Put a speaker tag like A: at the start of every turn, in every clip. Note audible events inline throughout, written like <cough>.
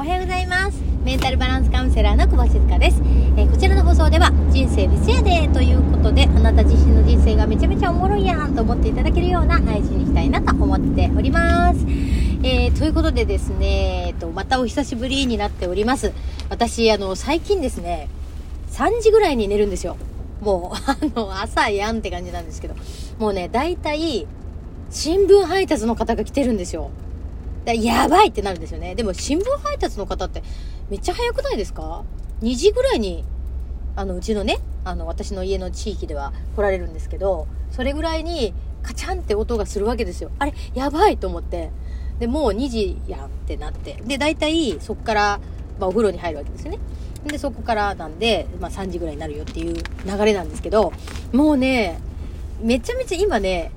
A: おはようございます。メンタルバランスカウンセラーの久保静香です、えーこちらの放送では人生フェスやでということであなた自身の人生がめちゃめちゃおもろいやんと思っていただけるような配信にしたいなと思っております。えーということでですね、えっと、またお久しぶりになっております。私あの最近ですね3時ぐらいに寝るんですよ。もう <laughs> あの朝やんって感じなんですけどもうね大体新聞配達の方が来てるんですよ。だやばいってなるんですよね。でも新聞配達の方ってめっちゃ早くないですか ?2 時ぐらいに、あの、うちのね、あの、私の家の地域では来られるんですけど、それぐらいにカチャンって音がするわけですよ。あれやばいと思って。で、もう2時やんってなって。で、大体そっから、まあお風呂に入るわけですよね。で、そこからなんで、まあ3時ぐらいになるよっていう流れなんですけど、もうね、めちゃめちゃ今ね、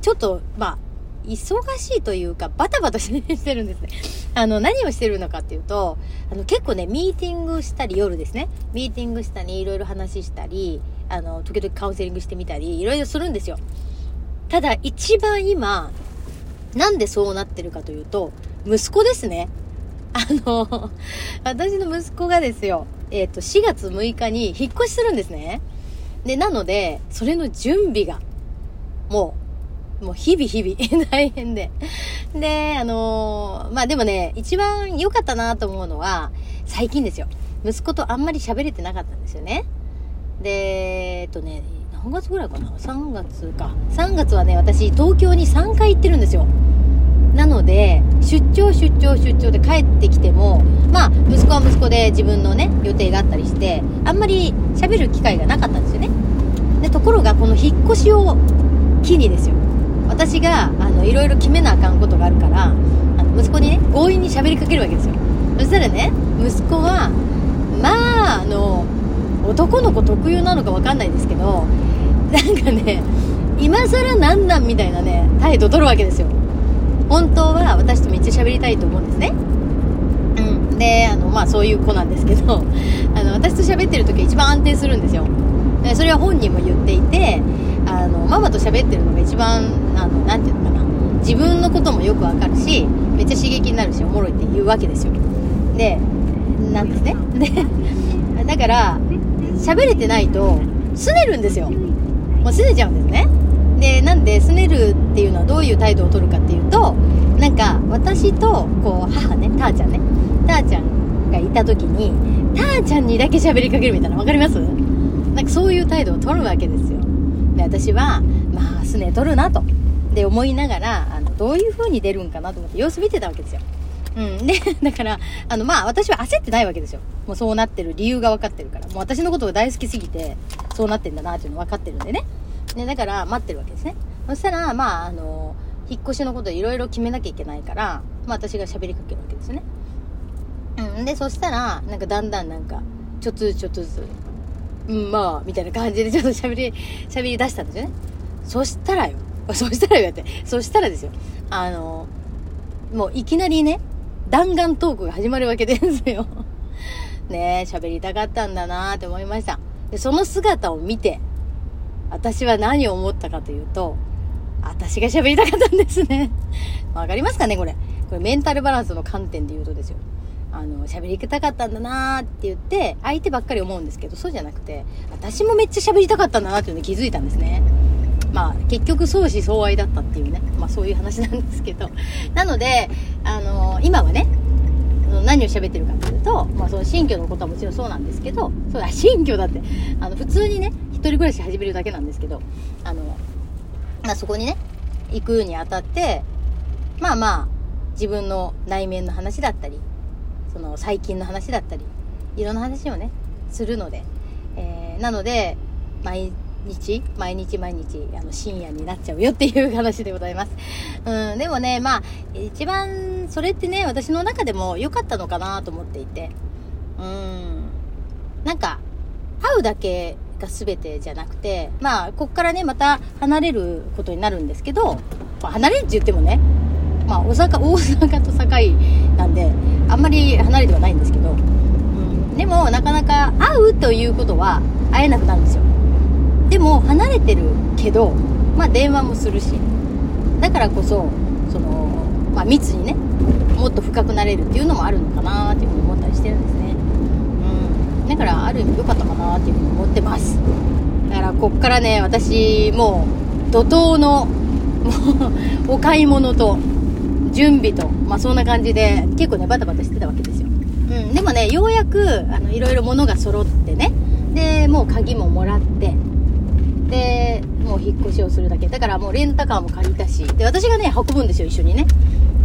A: ちょっと、まあ、忙しいというか、バタバタしてるんですね。<laughs> あの、何をしてるのかっていうと、あの、結構ね、ミーティングしたり、夜ですね。ミーティングしたり、いろいろ話したり、あの、時々カウンセリングしてみたり、いろいろするんですよ。ただ、一番今、なんでそうなってるかというと、息子ですね。あの、<laughs> 私の息子がですよ、えっ、と、4月6日に引っ越しするんですね。で、なので、それの準備が、もう、もう日々日々 <laughs> 大変で。で、あのーまあでもね、一番良かったなと思うのは、最近ですよ。息子とあんまり喋れてなかったんですよね。で、えっとね、何月ぐらいかな ?3 月か。3月はね、私東京に3回行ってるんですよ。なので、出張出張出張で帰ってきても、まあ、息子は息子で自分のね、予定があったりして、あんまり喋る機会がなかったんですよね。で、ところが、この引っ越しを機にですよ。私が、あの、いろいろ決めなあかんことがあるから、あの、息子にね、強引に喋りかけるわけですよ。そしたらね、息子は、まあ、あの、男の子特有なのかわかんないですけど、なんかね、今更なんなんみたいなね、態度を取るわけですよ。本当は私とめっちゃ喋りたいと思うんですね。うん。で、あの、まあそういう子なんですけど、あの、私と喋ってる時は一番安定するんですよ。それは本人も言っていて、あの、ママと喋ってるのが一番、あの、なていうのかな。自分のこともよくわかるし、めっちゃ刺激になるし、おもろいって言うわけですよ。で、なんですね。で、だから、喋れてないと、拗ねるんですよ。もう拗ねちゃうんですね。で、なんで、拗ねるっていうのはどういう態度を取るかっていうと、なんか、私と、こう、母ね、たーちゃんね、たーちゃんがいた時に、たーちゃんにだけ喋りかけるみたいな、わかります？なんかそういう態度を取るわけですよ。で、私は、まあ、拗ね取るなと。で、思いながら、あの、どういう風に出るんかなと思って様子見てたわけですよ。うん。で、<laughs> だから、あの、まあ、私は焦ってないわけですよ。もうそうなってる理由が分かってるから。もう私のことが大好きすぎて、そうなってんだなっていうの分かってるんでね。で、だから、待ってるわけですね。そしたら、まあ、あの、引っ越しのこといろいろ決めなきゃいけないから、まあ、私が喋りかけるわけですね。うん。で、そしたら、なんかだんだんなんか、ちょっとずつちょっとずつ、うん、まあ、みたいな感じでちょっと喋り、喋り出したんですよね。そしたらよ。<laughs> そしたらよって。そしたらですよ。あの、もういきなりね、弾丸トークが始まるわけですよ。<laughs> ねえ、喋りたかったんだなーって思いました。で、その姿を見て、私は何を思ったかというと、私が喋りたかったんですね。<laughs> わかりますかねこれ。これメンタルバランスの観点で言うとですよ。あの、喋りたかったんだなーって言って、相手ばっかり思うんですけど、そうじゃなくて、私もめっちゃ喋りたかったんだなっていうのに気づいたんですね。まあ、結局相思相愛だったっていうね、まあそういう話なんですけど。<laughs> なので、あの今はね、何を喋ってるかっていうと、まあその新居のことはもちろんそうなんですけど、そうだ、新居だって、あの普通にね、一人暮らし始めるだけなんですけど、あの、まあそこにね、行くにあたって、まあまあ、自分の内面の話だったり、その最近の話だったり、いろんな話をね、するので、えー、なので、毎日、毎日毎日、あの、深夜になっちゃうよっていう話でございます。<laughs> うん、でもね、まあ、一番、それってね、私の中でも良かったのかなと思っていて、うん、なんか、会うだけが全てじゃなくて、まあ、こっからね、また離れることになるんですけど、ま、離れるって言ってもね、まあ、大阪、<laughs> 大阪と堺なんで、あんまり離れてはないんですけど、うん、でも、なかなか会うということは会えなくなるんですよ。でも、離れてるけど、まあ、電話もするし、だからこそ、その、まあ、密にねもっと深くなれるっていうのもあるのかなっていうふうに思ったりしてるんですね。うん。だからある意味良かったかなっていうふうに思ってます。だからこっからね私もう怒涛のもうお買い物と準備とまあそんな感じで結構ねバタバタしてたわけですよ。うん。でもねようやくあのいろいろ物が揃ってね。でもう鍵ももらって。でもう引っ越しをするだけだからもうレンタカーも借りたしで私がね運ぶんですよ一緒にね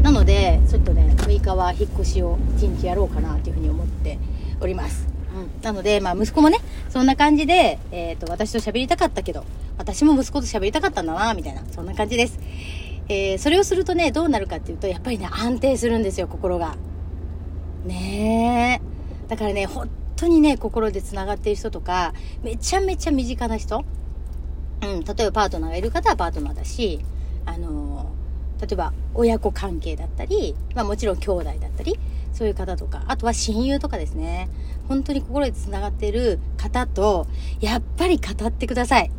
A: なのでちょっとね6日は引っ越しを1日やろうかなというふうに思っておりますうん、なので、まあ、息子もね、そんな感じで、えっ、ー、と、私と喋りたかったけど、私も息子と喋りたかったんだな、みたいな、そんな感じです。えー、それをするとね、どうなるかっていうと、やっぱりね、安定するんですよ、心が。ねえ。だからね、本当にね、心で繋がっている人とか、めちゃめちゃ身近な人、うん、例えばパートナーがいる方はパートナーだし、あのー、例えば親子関係だったり、まあもちろん兄弟だったり、そういう方とか、あとは親友とかですね。本当に心で繋がってる方と、やっぱり語ってください。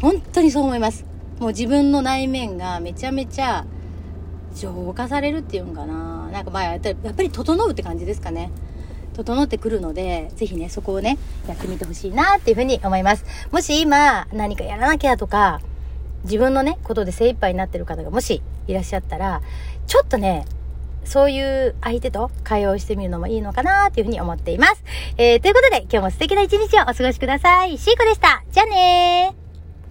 A: 本当にそう思います。もう自分の内面がめちゃめちゃ浄化されるっていうんかな。なんかまあやっぱり整うって感じですかね。整ってくるので、ぜひね、そこをね、やってみてほしいなっていうふうに思います。もし今、何かやらなきゃとか、自分のね、ことで精一杯になってる方がもしいらっしゃったら、ちょっとね、そういう相手と会話をしてみるのもいいのかなっていうふうに思っています。えー、ということで、今日も素敵な一日をお過ごしください。シーコでした。じゃあねー。